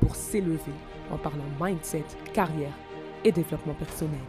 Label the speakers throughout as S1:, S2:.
S1: pour s'élever en parlant mindset, carrière et développement personnel.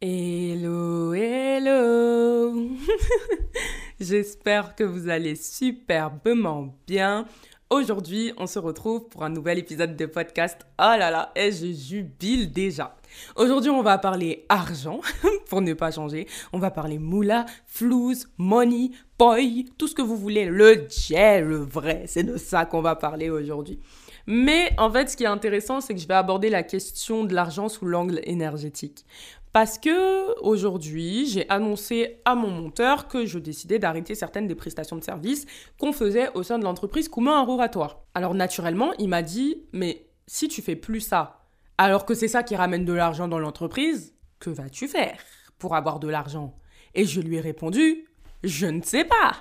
S1: Hello, hello J'espère que vous allez superbement bien. Aujourd'hui, on se retrouve pour un nouvel épisode de podcast. Oh là là, et je jubile déjà. Aujourd'hui, on va parler argent, pour ne pas changer. On va parler moula, flouze, money, poi, tout ce que vous voulez. Le jet, le vrai. C'est de ça qu'on va parler aujourd'hui. Mais en fait, ce qui est intéressant, c'est que je vais aborder la question de l'argent sous l'angle énergétique. Parce que aujourd'hui, j'ai annoncé à mon monteur que je décidais d'arrêter certaines des prestations de services qu'on faisait au sein de l'entreprise Coumain Roratoire. Alors naturellement, il m'a dit "Mais si tu fais plus ça, alors que c'est ça qui ramène de l'argent dans l'entreprise, que vas-tu faire pour avoir de l'argent? Et je lui ai répondu "Je ne sais pas."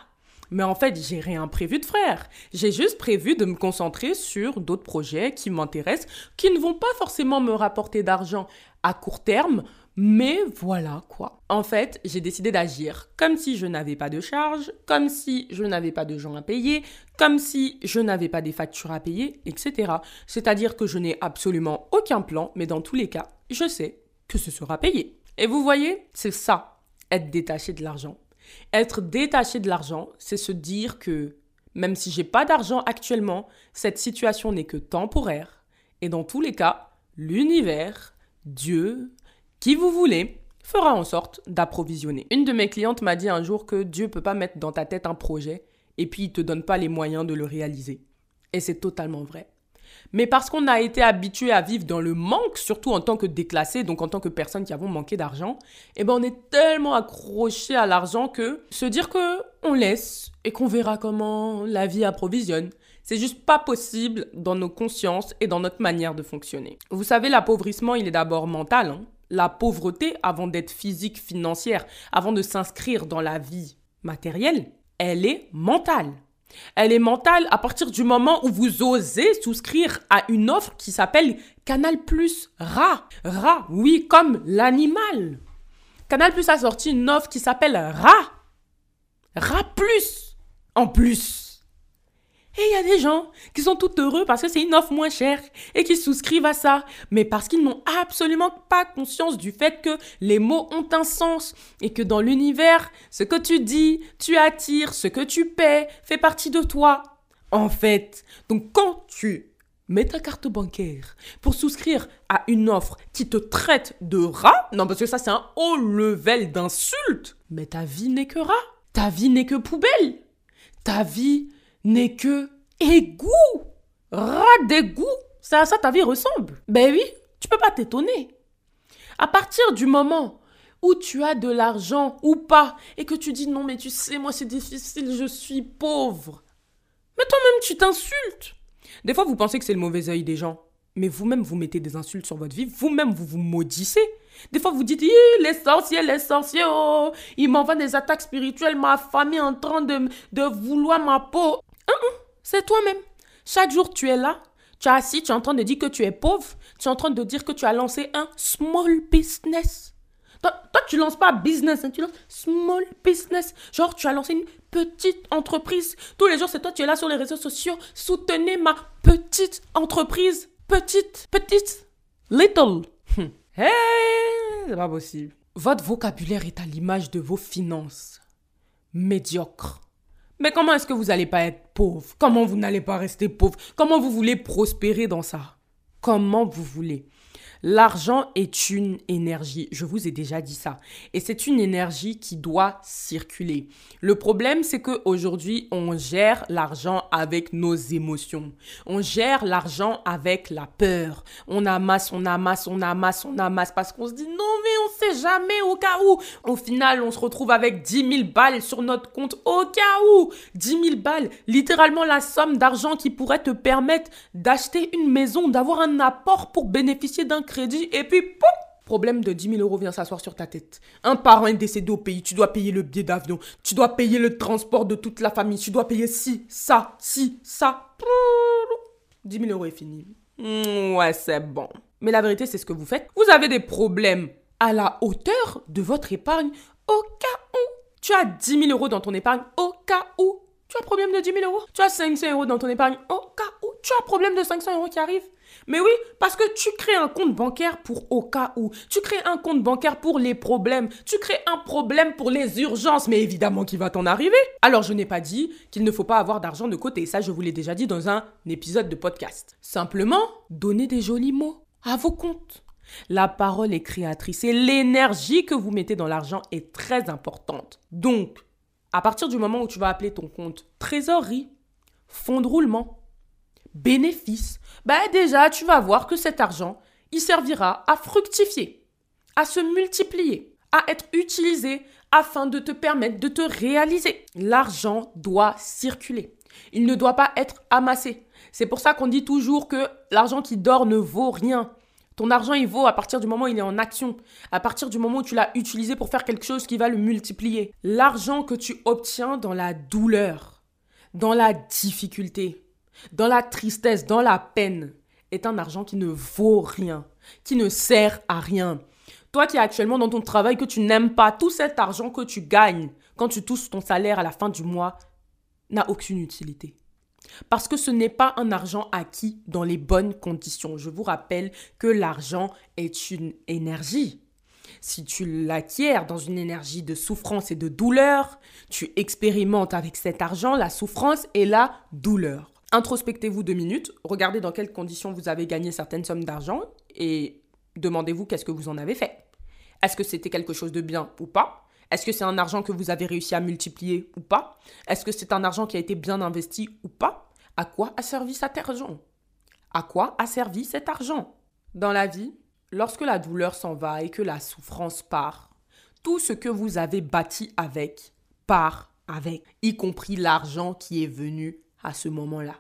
S1: Mais en fait, j'ai rien prévu de frère. J'ai juste prévu de me concentrer sur d'autres projets qui m'intéressent, qui ne vont pas forcément me rapporter d'argent à court terme, mais voilà quoi. En fait, j'ai décidé d'agir comme si je n'avais pas de charges, comme si je n'avais pas de gens à payer, comme si je n'avais pas des factures à payer, etc. C'est-à-dire que je n'ai absolument aucun plan, mais dans tous les cas, je sais que ce sera payé. Et vous voyez, c'est ça, être détaché de l'argent. Être détaché de l'argent, c'est se dire que même si j'ai pas d'argent actuellement, cette situation n'est que temporaire. Et dans tous les cas, l'univers, Dieu, qui vous voulez fera en sorte d'approvisionner. Une de mes clientes m'a dit un jour que Dieu peut pas mettre dans ta tête un projet et puis il te donne pas les moyens de le réaliser. Et c'est totalement vrai. Mais parce qu'on a été habitué à vivre dans le manque, surtout en tant que déclassé, donc en tant que personne qui avons manqué d'argent, eh ben on est tellement accroché à l'argent que se dire que on laisse et qu'on verra comment la vie approvisionne, c'est juste pas possible dans nos consciences et dans notre manière de fonctionner. Vous savez, l'appauvrissement, il est d'abord mental. Hein la pauvreté, avant d'être physique, financière, avant de s'inscrire dans la vie matérielle, elle est mentale. Elle est mentale à partir du moment où vous osez souscrire à une offre qui s'appelle Canal Plus Rat. Rat, oui, comme l'animal. Canal Plus a sorti une offre qui s'appelle Rat. Rat Plus. En plus. Et il y a des gens qui sont tout heureux parce que c'est une offre moins chère et qui souscrivent à ça, mais parce qu'ils n'ont absolument pas conscience du fait que les mots ont un sens et que dans l'univers, ce que tu dis, tu attires, ce que tu paies fait partie de toi. En fait, donc quand tu mets ta carte bancaire pour souscrire à une offre qui te traite de rat, non parce que ça c'est un haut level d'insulte, mais ta vie n'est que rat, ta vie n'est que poubelle, ta vie n'est que égout. Rat d'égout. C'est à ça ta vie ressemble. Ben oui, tu peux pas t'étonner. À partir du moment où tu as de l'argent ou pas et que tu dis non mais tu sais moi c'est difficile, je suis pauvre. Mais toi-même tu t'insultes. Des fois vous pensez que c'est le mauvais œil des gens, mais vous-même vous mettez des insultes sur votre vie, vous-même vous vous maudissez. Des fois vous dites les sorciers, les sorciers, oh, ils m'envoient des attaques spirituelles, ma famille en train de vouloir ma peau. Hein, c'est toi-même. Chaque jour, tu es là, tu es assis, tu es en train de dire que tu es pauvre, tu es en train de dire que tu as lancé un small business. Toi, toi tu lances pas business, hein, tu lances small business. Genre, tu as lancé une petite entreprise. Tous les jours, c'est toi, tu es là sur les réseaux sociaux. Soutenez ma petite entreprise. Petite, petite, little. hey, c'est pas possible. Votre vocabulaire est à l'image de vos finances. Médiocre. Mais comment est-ce que vous n'allez pas être pauvre? Comment vous n'allez pas rester pauvre? Comment vous voulez prospérer dans ça? Comment vous voulez? L'argent est une énergie, je vous ai déjà dit ça, et c'est une énergie qui doit circuler. Le problème, c'est qu'aujourd'hui, on gère l'argent avec nos émotions. On gère l'argent avec la peur. On amasse, on amasse, on amasse, on amasse, parce qu'on se dit non, mais jamais au cas où. Au final, on se retrouve avec 10 000 balles sur notre compte au cas où. 10 000 balles, littéralement la somme d'argent qui pourrait te permettre d'acheter une maison, d'avoir un apport pour bénéficier d'un crédit et puis pouf problème de 10 000 euros vient s'asseoir sur ta tête. Un parent est décédé au pays, tu dois payer le billet d'avion, tu dois payer le transport de toute la famille, tu dois payer ci, ça, ci, ça. 10 000 euros est fini. Ouais, c'est bon. Mais la vérité, c'est ce que vous faites. Vous avez des problèmes à la hauteur de votre épargne au cas où. Tu as 10 000 euros dans ton épargne au cas où. Tu as problème de 10 000 euros. Tu as 500 euros dans ton épargne au cas où. Tu as problème de 500 euros qui arrive. Mais oui, parce que tu crées un compte bancaire pour au cas où. Tu crées un compte bancaire pour les problèmes. Tu crées un problème pour les urgences. Mais évidemment qu'il va t'en arriver. Alors je n'ai pas dit qu'il ne faut pas avoir d'argent de côté. Ça, je vous l'ai déjà dit dans un épisode de podcast. Simplement, donnez des jolis mots à vos comptes. La parole est créatrice et l'énergie que vous mettez dans l'argent est très importante. Donc, à partir du moment où tu vas appeler ton compte trésorerie, fonds de roulement, bénéfice, ben déjà, tu vas voir que cet argent, il servira à fructifier, à se multiplier, à être utilisé afin de te permettre de te réaliser. L'argent doit circuler. Il ne doit pas être amassé. C'est pour ça qu'on dit toujours que l'argent qui dort ne vaut rien. Ton argent, il vaut à partir du moment où il est en action, à partir du moment où tu l'as utilisé pour faire quelque chose qui va le multiplier. L'argent que tu obtiens dans la douleur, dans la difficulté, dans la tristesse, dans la peine, est un argent qui ne vaut rien, qui ne sert à rien. Toi qui es actuellement dans ton travail que tu n'aimes pas, tout cet argent que tu gagnes quand tu touches ton salaire à la fin du mois n'a aucune utilité. Parce que ce n'est pas un argent acquis dans les bonnes conditions. Je vous rappelle que l'argent est une énergie. Si tu l'acquiers dans une énergie de souffrance et de douleur, tu expérimentes avec cet argent la souffrance et la douleur. Introspectez-vous deux minutes, regardez dans quelles conditions vous avez gagné certaines sommes d'argent et demandez-vous qu'est-ce que vous en avez fait. Est-ce que c'était quelque chose de bien ou pas? Est-ce que c'est un argent que vous avez réussi à multiplier ou pas? Est-ce que c'est un argent qui a été bien investi ou pas? À quoi a servi cet argent? À quoi a servi cet argent? Dans la vie, lorsque la douleur s'en va et que la souffrance part, tout ce que vous avez bâti avec part avec, y compris l'argent qui est venu à ce moment-là,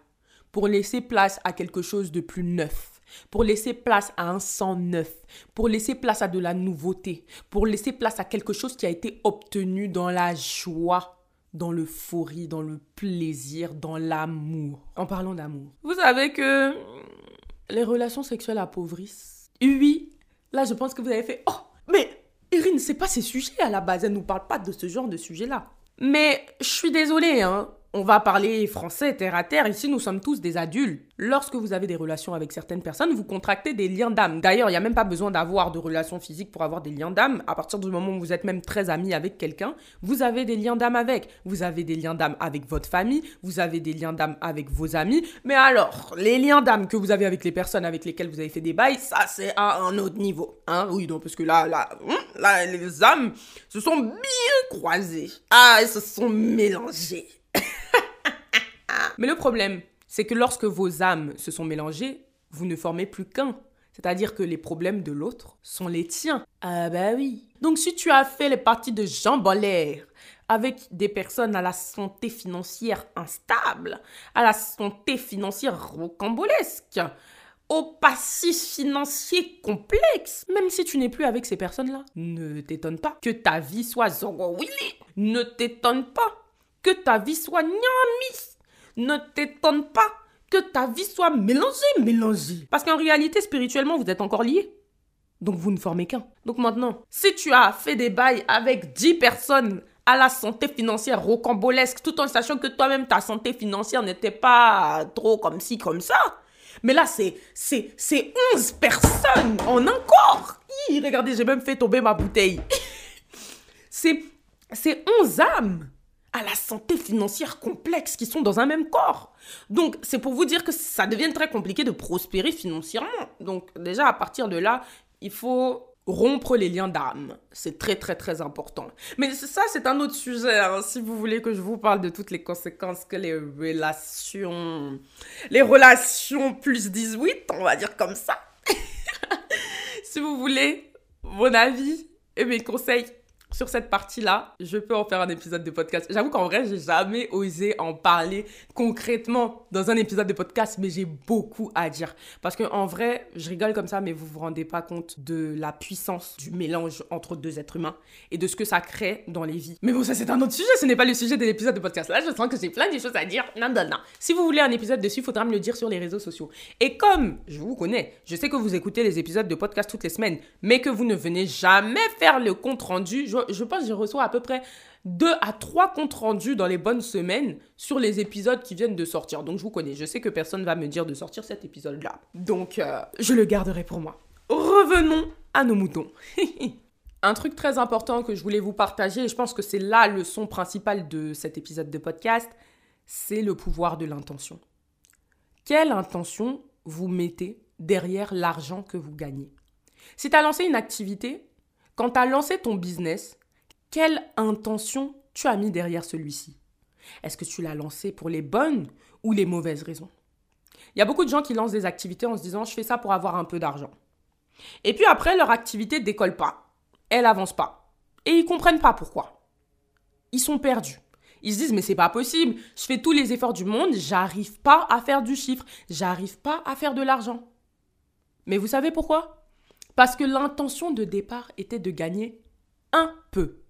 S1: pour laisser place à quelque chose de plus neuf, pour laisser place à un sang neuf, pour laisser place à de la nouveauté, pour laisser place à quelque chose qui a été obtenu dans la joie, dans l'euphorie, dans le plaisir, dans l'amour. En parlant d'amour. Vous savez que les relations sexuelles appauvrissent. Oui, là je pense que vous avez fait Oh, mais Irine, c'est pas ces sujets à la base, elle nous parle pas de ce genre de sujet-là. Mais je suis désolée, hein on va parler français terre à terre. Ici, nous sommes tous des adultes. Lorsque vous avez des relations avec certaines personnes, vous contractez des liens d'âme. D'ailleurs, il n'y a même pas besoin d'avoir de relations physiques pour avoir des liens d'âme. À partir du moment où vous êtes même très amis avec quelqu'un, vous avez des liens d'âme avec. Vous avez des liens d'âme avec votre famille, vous avez des liens d'âme avec vos amis. Mais alors, les liens d'âme que vous avez avec les personnes avec lesquelles vous avez fait des bails, ça c'est à un autre niveau. Hein oui, donc parce que là, là, hum, là, les âmes se sont bien croisées. Ah, elles se sont mélangées. Mais le problème, c'est que lorsque vos âmes se sont mélangées, vous ne formez plus qu'un. C'est-à-dire que les problèmes de l'autre sont les tiens. Ah bah oui. Donc si tu as fait les parties de en l'air avec des personnes à la santé financière instable, à la santé financière rocambolesque, au passif financier complexe, même si tu n'es plus avec ces personnes-là, ne t'étonne pas que ta vie soit zongo Ne t'étonne pas que ta vie soit nyami ne t'étonne pas que ta vie soit mélangée, mélangée. Parce qu'en réalité, spirituellement, vous êtes encore liés. Donc vous ne formez qu'un. Donc maintenant, si tu as fait des bails avec 10 personnes à la santé financière rocambolesque, tout en sachant que toi-même, ta santé financière n'était pas trop comme ci, comme ça. Mais là, c'est, c'est, c'est 11 personnes en un corps. regardez, j'ai même fait tomber ma bouteille. c'est, c'est 11 âmes à la santé financière complexe qui sont dans un même corps. Donc, c'est pour vous dire que ça devient très compliqué de prospérer financièrement. Donc, déjà, à partir de là, il faut rompre les liens d'âme. C'est très, très, très important. Mais ça, c'est un autre sujet. Hein. Si vous voulez que je vous parle de toutes les conséquences que les relations... Les relations plus 18, on va dire comme ça. si vous voulez mon avis, et mes conseils sur cette partie-là, je peux en faire un épisode de podcast. J'avoue qu'en vrai, j'ai jamais osé en parler concrètement dans un épisode de podcast, mais j'ai beaucoup à dire. Parce que en vrai, je rigole comme ça, mais vous vous rendez pas compte de la puissance du mélange entre deux êtres humains et de ce que ça crée dans les vies. Mais bon, ça c'est un autre sujet, ce n'est pas le sujet de l'épisode de podcast. Là, je sens que j'ai plein de choses à dire. Non, non, non. Si vous voulez un épisode dessus, il faudra me le dire sur les réseaux sociaux. Et comme je vous connais, je sais que vous écoutez les épisodes de podcast toutes les semaines, mais que vous ne venez jamais faire le compte rendu, je, pense que je reçois à peu près deux à trois comptes rendus dans les bonnes semaines sur les épisodes qui viennent de sortir. Donc je vous connais, je sais que personne va me dire de sortir cet épisode-là. Donc euh, je le garderai pour moi. Revenons à nos moutons. Un truc très important que je voulais vous partager, et je pense que c'est la leçon principale de cet épisode de podcast, c'est le pouvoir de l'intention. Quelle intention vous mettez derrière l'argent que vous gagnez? Si tu as lancé une activité, quand tu as lancé ton business, quelle intention tu as mis derrière celui-ci? Est-ce que tu l'as lancé pour les bonnes ou les mauvaises raisons? Il y a beaucoup de gens qui lancent des activités en se disant je fais ça pour avoir un peu d'argent. Et puis après, leur activité décolle pas. Elle avance pas. Et ils comprennent pas pourquoi. Ils sont perdus. Ils se disent mais c'est pas possible, je fais tous les efforts du monde, j'arrive pas à faire du chiffre, j'arrive pas à faire de l'argent. Mais vous savez pourquoi? Parce que l'intention de départ était de gagner un peu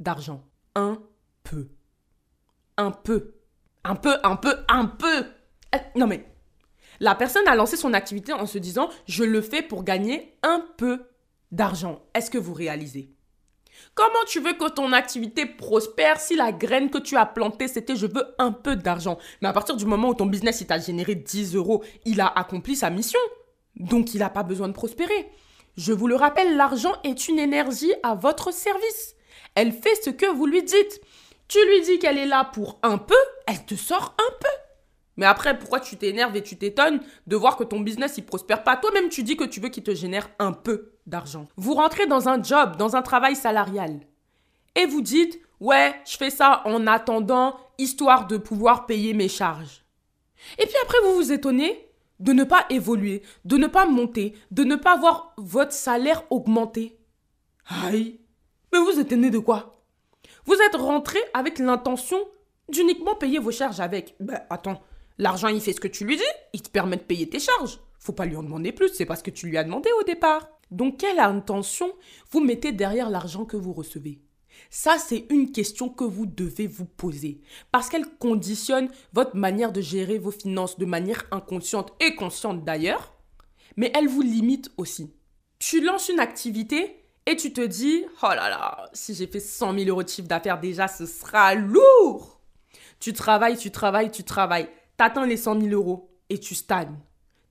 S1: d'argent. Un peu. Un peu. Un peu, un peu, un peu. Eh, non mais, la personne a lancé son activité en se disant, je le fais pour gagner un peu d'argent. Est-ce que vous réalisez? Comment tu veux que ton activité prospère si la graine que tu as plantée, c'était je veux un peu d'argent? Mais à partir du moment où ton business, il t'a généré 10 euros, il a accompli sa mission. Donc, il n'a pas besoin de prospérer. Je vous le rappelle, l'argent est une énergie à votre service. Elle fait ce que vous lui dites. Tu lui dis qu'elle est là pour un peu, elle te sort un peu. Mais après, pourquoi tu t'énerves et tu t'étonnes de voir que ton business il prospère pas? Toi-même, tu dis que tu veux qu'il te génère un peu d'argent. Vous rentrez dans un job, dans un travail salarial, et vous dites ouais, je fais ça en attendant, histoire de pouvoir payer mes charges. Et puis après, vous vous étonnez de ne pas évoluer, de ne pas monter, de ne pas voir votre salaire augmenter. Aïe, mais vous êtes né de quoi? Vous êtes rentré avec l'intention d'uniquement payer vos charges avec. Ben attends, l'argent il fait ce que tu lui dis, il te permet de payer tes charges. Faut pas lui en demander plus, c'est parce que tu lui as demandé au départ. Donc quelle intention vous mettez derrière l'argent que vous recevez? Ça, c'est une question que vous devez vous poser parce qu'elle conditionne votre manière de gérer vos finances de manière inconsciente et consciente d'ailleurs, mais elle vous limite aussi. Tu lances une activité et tu te dis, oh là là, si j'ai fait 100 000 euros de chiffre d'affaires déjà, ce sera lourd. Tu travailles, tu travailles, tu travailles, t'atteins les 100 000 euros et tu stagnes.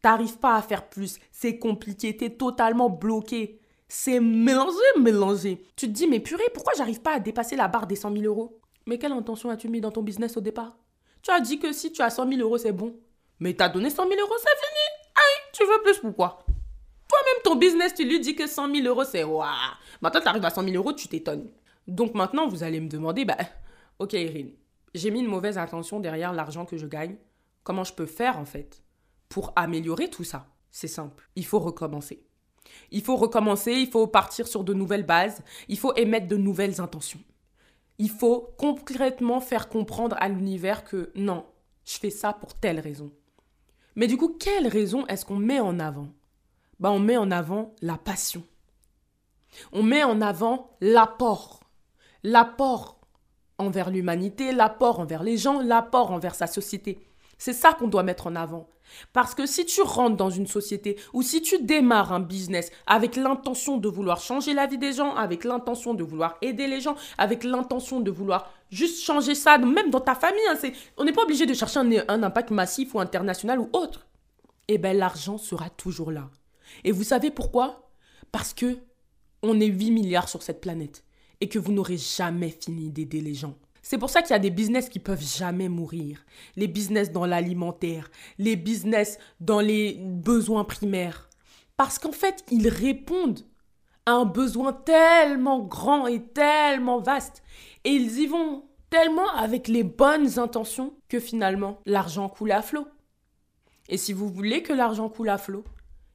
S1: T'arrives pas à faire plus, c'est compliqué, t'es totalement bloqué. C'est mélangé, mélangé. Tu te dis, mais purée, pourquoi j'arrive pas à dépasser la barre des 100 000 euros? Mais quelle intention as-tu mis dans ton business au départ? Tu as dit que si tu as 100 000 euros, c'est bon. Mais t'as donné 100 000 euros, c'est fini. Aïe, tu veux plus, pourquoi Toi-même, ton business, tu lui dis que 100 000 euros, c'est waouh. Maintenant, tu arrives à 100 000 euros, tu t'étonnes. Donc maintenant, vous allez me demander, bah, ok, Irine, j'ai mis une mauvaise intention derrière l'argent que je gagne. Comment je peux faire, en fait, pour améliorer tout ça? C'est simple, il faut recommencer. Il faut recommencer, il faut partir sur de nouvelles bases, il faut émettre de nouvelles intentions. Il faut concrètement faire comprendre à l'univers que non, je fais ça pour telle raison. Mais du coup, quelle raison est-ce qu'on met en avant? Ben, On met en avant la passion. On met en avant l'apport. L'apport envers l'humanité, l'apport envers les gens, l'apport envers sa société. C'est ça qu'on doit mettre en avant. Parce que si tu rentres dans une société ou si tu démarres un business avec l'intention de vouloir changer la vie des gens, avec l'intention de vouloir aider les gens, avec l'intention de vouloir juste changer ça, même dans ta famille, hein, on n'est pas obligé de chercher un, impact massif ou international ou autre. Eh bien, l'argent sera toujours là. Et vous savez pourquoi? Parce que on est 8 milliards sur cette planète et que vous n'aurez jamais fini d'aider les gens. C'est pour ça qu'il y a des business qui peuvent jamais mourir. Les business dans l'alimentaire, les business dans les besoins primaires. Parce qu'en fait, ils répondent à un besoin tellement grand et tellement vaste. Et ils y vont tellement avec les bonnes intentions que finalement, l'argent coule à flot. Et si vous voulez que l'argent coule à flot,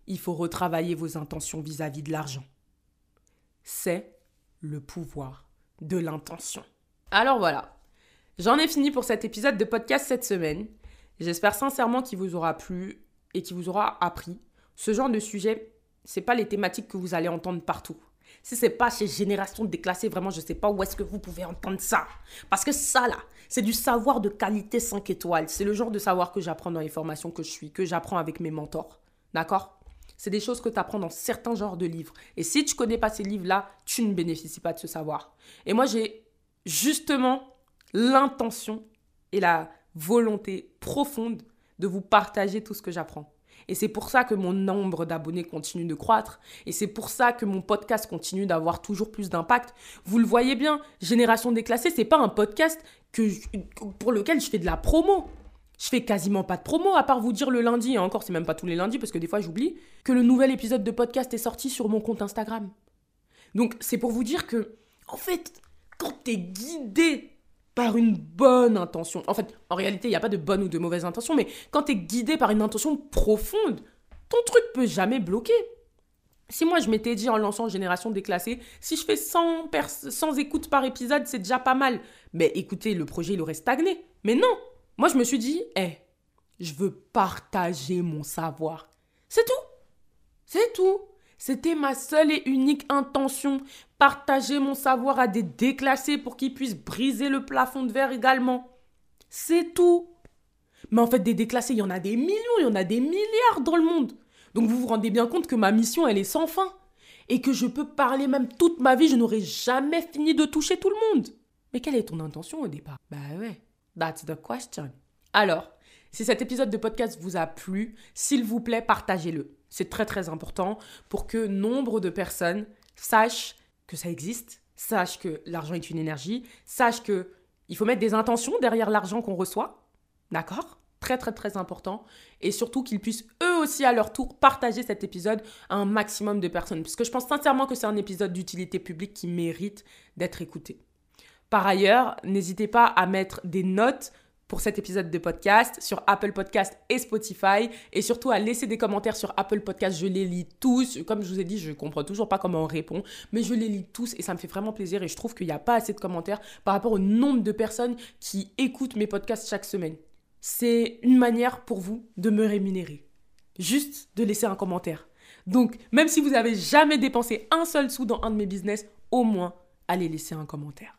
S1: il faut retravailler vos intentions vis-à-vis -vis de l'argent. C'est le pouvoir de l'intention. Alors voilà, j'en ai fini pour cet épisode de podcast cette semaine. J'espère sincèrement qu'il vous aura plu et qu'il vous aura appris. Ce genre de sujet, c'est pas les thématiques que vous allez entendre partout. Si c'est pas chez Génération Déclassée, vraiment, je sais pas où est-ce que vous pouvez entendre ça. Parce que ça, là, c'est du savoir de qualité 5 étoiles. C'est le genre de savoir que j'apprends dans les formations que je suis, que j'apprends avec mes mentors. D'accord? C'est des choses que tu apprends dans certains genres de livres. Et si tu connais pas ces livres-là, tu ne bénéficies pas de ce savoir. Et moi, j'ai justement l'intention et la volonté profonde de vous partager tout ce que j'apprends. Et c'est pour ça que mon nombre d'abonnés continue de croître. Et c'est pour ça que mon podcast continue d'avoir toujours plus d'impact. Vous le voyez bien, Génération déclassée, c'est pas un podcast que pour lequel je fais de la promo. Je fais quasiment pas de promo à part vous dire le lundi, et encore c'est même pas tous les lundis parce que des fois j'oublie, que le nouvel épisode de podcast est sorti sur mon compte Instagram. Donc c'est pour vous dire que, en fait, quand t'es guidé par une bonne intention. En fait, en réalité, il n'y a pas de bonne ou de mauvaise intention, mais quand tu es guidé par une intention profonde, ton truc peut jamais bloquer. Si moi je m'étais dit en lançant Génération déclassée, si je fais 100, 100 écoutes par épisode, c'est déjà pas mal. Mais écoutez, le projet il aurait stagné. Mais non, moi je me suis dit, hé, je veux partager mon savoir. C'est tout. C'est tout. C'était ma seule et unique intention, partager mon savoir à des déclassés pour qu'ils puissent briser le plafond de verre également. C'est tout. Mais en fait, des déclassés, il y en a des millions, il y en a des milliards dans le monde. Donc vous vous rendez bien compte que ma mission, elle est sans fin. Et que je peux parler même toute ma vie, je n'aurai jamais fini de toucher tout le monde. Mais quelle est ton intention au départ? Bah ouais, that's the question. Alors, si cet épisode de podcast vous a plu, s'il vous plaît, partagez-le. C'est très très important pour que nombre de personnes sachent que ça existe, sachent que l'argent est une énergie, sachent que il faut mettre des intentions derrière l'argent qu'on reçoit. D'accord? Très très très important. Et surtout qu'ils puissent eux aussi à leur tour partager cet épisode à un maximum de personnes. Parce que je pense sincèrement que c'est un épisode d'utilité publique qui mérite d'être écouté. Par ailleurs, n'hésitez pas à mettre des notes pour cet épisode de podcast sur Apple Podcast et Spotify et surtout à laisser des commentaires sur Apple Podcast. Je les lis tous. Comme je vous ai dit, je comprends toujours pas comment on répond, mais je les lis tous et ça me fait vraiment plaisir et je trouve qu'il n'y a pas assez de commentaires par rapport au nombre de personnes qui écoutent mes podcasts chaque semaine. C'est une manière pour vous de me rémunérer. Juste de laisser un commentaire. Donc, même si vous n'avez jamais dépensé un seul sou dans un de mes business, au moins, allez laisser un commentaire.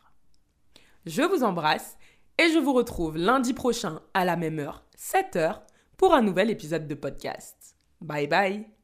S1: Je vous embrasse et je vous retrouve lundi prochain à la même heure, 7h, pour un nouvel épisode de podcast. Bye bye